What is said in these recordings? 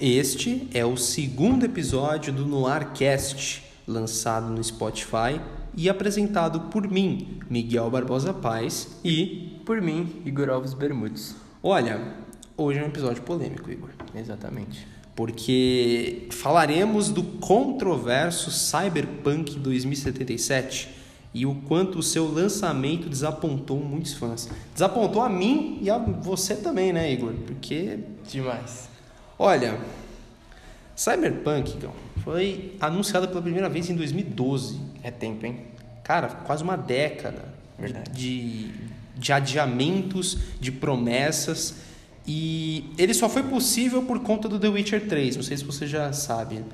Este é o segundo episódio do Noircast, lançado no Spotify e apresentado por mim, Miguel Barbosa Paz, e Por mim, Igor Alves Bermudes. olha, hoje é um episódio polêmico, Igor, Exatamente. porque falaremos do controverso Cyberpunk 2077 e o quanto o seu lançamento desapontou muitos fãs. Desapontou a mim e a você também, né, Igor? Porque Demais. Olha, Cyberpunk então, foi anunciado pela primeira vez em 2012. É tempo, hein? Cara, quase uma década de, de adiamentos, de promessas. E ele só foi possível por conta do The Witcher 3. Não sei se você já sabe.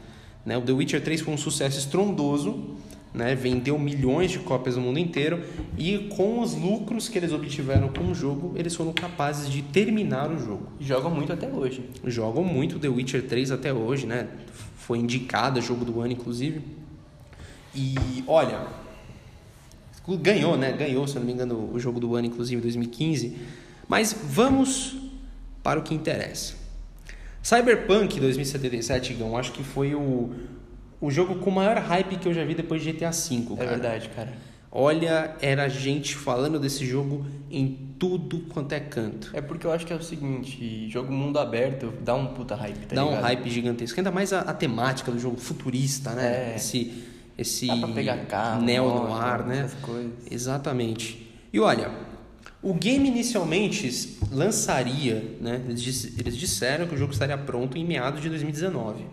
Né? O The Witcher 3 foi um sucesso estrondoso. Né? Vendeu milhões de cópias no mundo inteiro. E com os lucros que eles obtiveram com o jogo, eles foram capazes de terminar o jogo Jogam muito até hoje. jogam muito The Witcher 3 até hoje, né? Foi indicada jogo do ano, inclusive. E olha, ganhou, né? Ganhou, se eu não me engano, o jogo do ano, inclusive, em 2015. Mas vamos para o que interessa. Cyberpunk 2077, Gão, acho que foi o, o jogo com maior hype que eu já vi depois de GTA V, É cara. verdade, cara. Olha, era gente falando desse jogo em tudo quanto é canto. É porque eu acho que é o seguinte, jogo mundo aberto dá um puta hype, tá Dá um ligado? hype gigantesco. Ainda mais a, a temática do jogo futurista, né? É. Esse, esse Dá pra pegar carro, neo moto, noir, né? essas coisas. Exatamente. E olha, o game inicialmente lançaria, né? Eles disseram que o jogo estaria pronto em meados de 2019.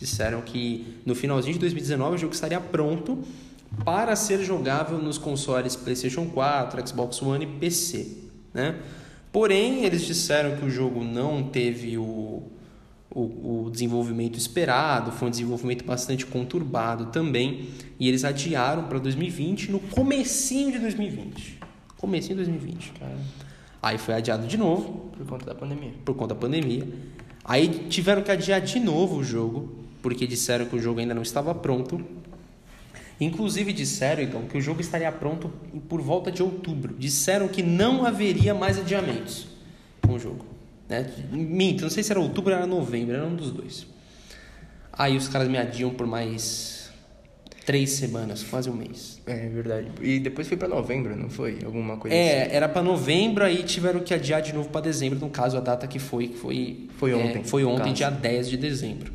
Disseram que no finalzinho de 2019 o jogo estaria pronto para ser jogável nos consoles PlayStation 4, Xbox One e PC, né? Porém, eles disseram que o jogo não teve o, o, o desenvolvimento esperado, foi um desenvolvimento bastante conturbado também, e eles adiaram para 2020, no comecinho de 2020. Comecinho de 2020. Cara, Aí foi adiado de novo, por conta da pandemia. por conta da pandemia. Aí tiveram que adiar de novo o jogo, porque disseram que o jogo ainda não estava pronto. Inclusive disseram, então, que o jogo estaria pronto por volta de outubro. Disseram que não haveria mais adiamentos com o jogo. Né? Minto, não sei se era outubro ou era novembro, era um dos dois. Aí os caras me adiam por mais três semanas, quase um mês. É verdade. E depois foi pra novembro, não foi? Alguma coisa assim. É, era para novembro, aí tiveram que adiar de novo para dezembro, no caso a data que foi, que foi Foi é, ontem, foi no ontem, dia 10 de dezembro.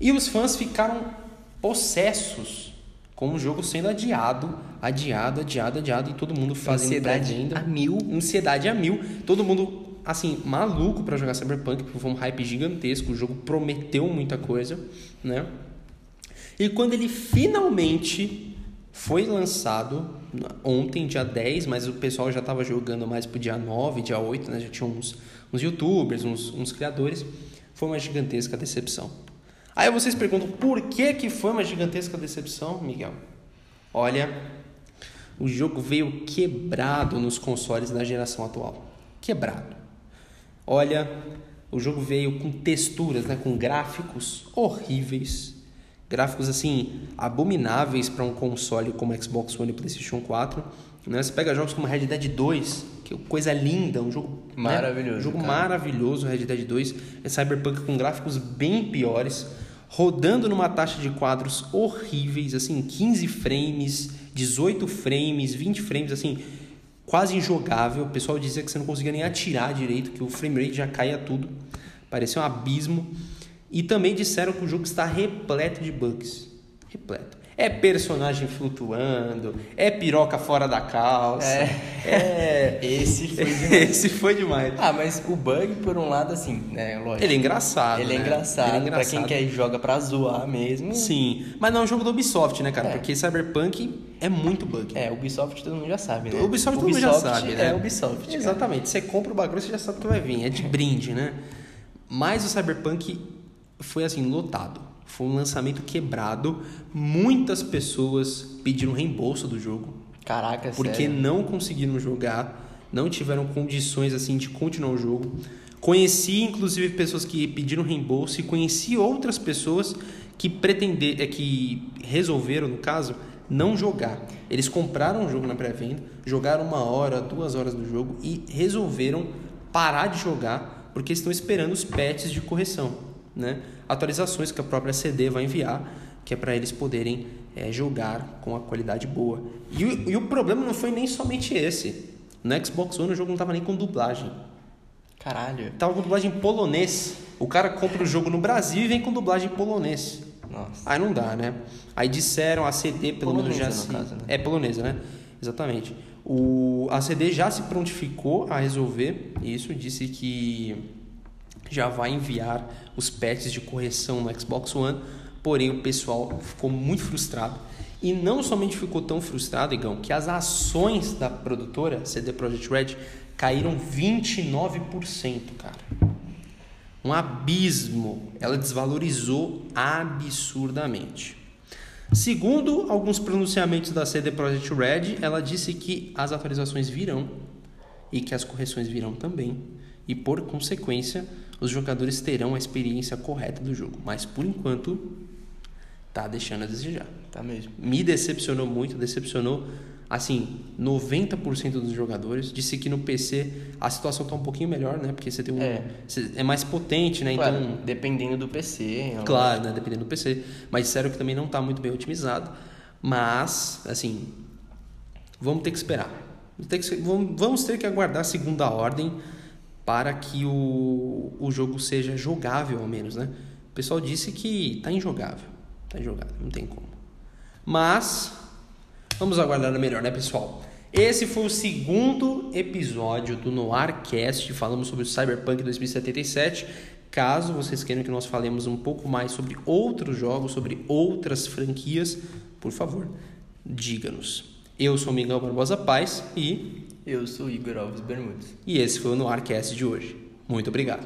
E os fãs ficaram possessos com o jogo sendo adiado, adiado, adiado, adiado e todo mundo fazendo Ansiedade a mil. Ansiedade a mil. Todo mundo assim maluco para jogar Cyberpunk, porque foi um hype gigantesco, o jogo prometeu muita coisa, né? E quando ele finalmente foi lançado ontem, dia 10, mas o pessoal já estava jogando mais pro dia 9, dia 8, né? Já tinha uns, uns youtubers, uns, uns criadores. Foi uma gigantesca decepção. Aí vocês perguntam, por que, que foi uma gigantesca decepção, Miguel? Olha, o jogo veio quebrado nos consoles da geração atual. Quebrado. Olha, o jogo veio com texturas, né, com gráficos horríveis, gráficos assim abomináveis para um console como Xbox One e PlayStation 4. Né? Você pega jogos como Red Dead 2, que é coisa linda, um jogo né, Maravilhoso, um jogo cara. maravilhoso, Red Dead 2, é Cyberpunk com gráficos bem piores, rodando numa taxa de quadros horríveis, assim, 15 frames, 18 frames, 20 frames, assim, quase injogável. O pessoal dizia que você não conseguia nem atirar direito, que o frame rate já caía tudo. Parecia um abismo. E também disseram que o jogo está repleto de bugs. Repleto. É personagem flutuando, é piroca fora da calça. É. Esse foi demais. Esse foi demais. ah, mas o bug, por um lado, assim, né? Lógico. Ele é engraçado. Ele é né? engraçado. Ele é Pra quem engraçado. quer joga pra zoar mesmo. Sim, mas não é um jogo do Ubisoft, né, cara? É. Porque Cyberpunk é muito bug. É, Ubisoft todo mundo já sabe, né? Ubisoft todo mundo já sabe, né? É Ubisoft. cara. Exatamente. Você compra o bagulho, você já sabe o que vai vir. É de brinde, né? Mas o Cyberpunk foi assim, lotado. Foi um lançamento quebrado. Muitas pessoas pediram reembolso do jogo. Caraca, porque sério. não conseguiram jogar, não tiveram condições assim de continuar o jogo. Conheci inclusive pessoas que pediram reembolso e conheci outras pessoas que pretender, é que resolveram no caso não jogar. Eles compraram o jogo na pré-venda, jogaram uma hora, duas horas do jogo e resolveram parar de jogar porque estão esperando os patches de correção, né? Atualizações que a própria CD vai enviar, que é para eles poderem é, jogar com a qualidade boa. E, o- e o problema não foi nem somente esse. No Xbox One o jogo não tava nem com dublagem. Caralho. Tava com dublagem em polonês. O cara compra o jogo no Brasil e vem com dublagem em polonês. Nossa. Aí não dá, né? Aí disseram a CD, pelo menos já Polonesa, se... caso, né? É polonesa, né? Exatamente. O... A CD já se prontificou a resolver isso, disse que já vai enviar os patches de correção no Xbox One, porém o pessoal ficou muito frustrado. E não somente ficou tão frustrado, Igão, que as ações da produtora, CD Projekt Red, caíram 29%, cara. Um abismo. Ela desvalorizou absurdamente. Segundo alguns pronunciamentos da CD Projekt Red, ela disse que as atualizações virão e que as correções virão também. E por consequência, os jogadores terão a experiência correta do jogo. Mas por enquanto, tá deixando a desejar. Tá mesmo. Me decepcionou muito, decepcionou assim, 90% dos jogadores. Disse que no PC a situação tá um pouquinho melhor, né? Porque você tem um É. é mais potente, né? Claro, Então, dependendo do PC. é Claro, né? Dependendo do PC. Mas disseram que também não está muito bem otimizado. Mas, assim, vamos ter que esperar. Vamos ter que, vamos ter que aguardar a segunda ordem para que o, o jogo seja jogável, ao menos, né? O pessoal disse que tá injogável. Tá injogável, não tem como. Mas, vamos aguardar melhor, né, pessoal? Esse foi o segundo episódio do Noircast. Falamos sobre o Cyberpunk 2077. Caso vocês queiram que nós falemos um pouco mais sobre outros jogos, sobre outras franquias, por favor, diga-nos. Eu sou o Miguel Barbosa Paz e, Eu sou Igor Alves Bermudes. e esse foi o Noircast de hoje. Muito obrigado.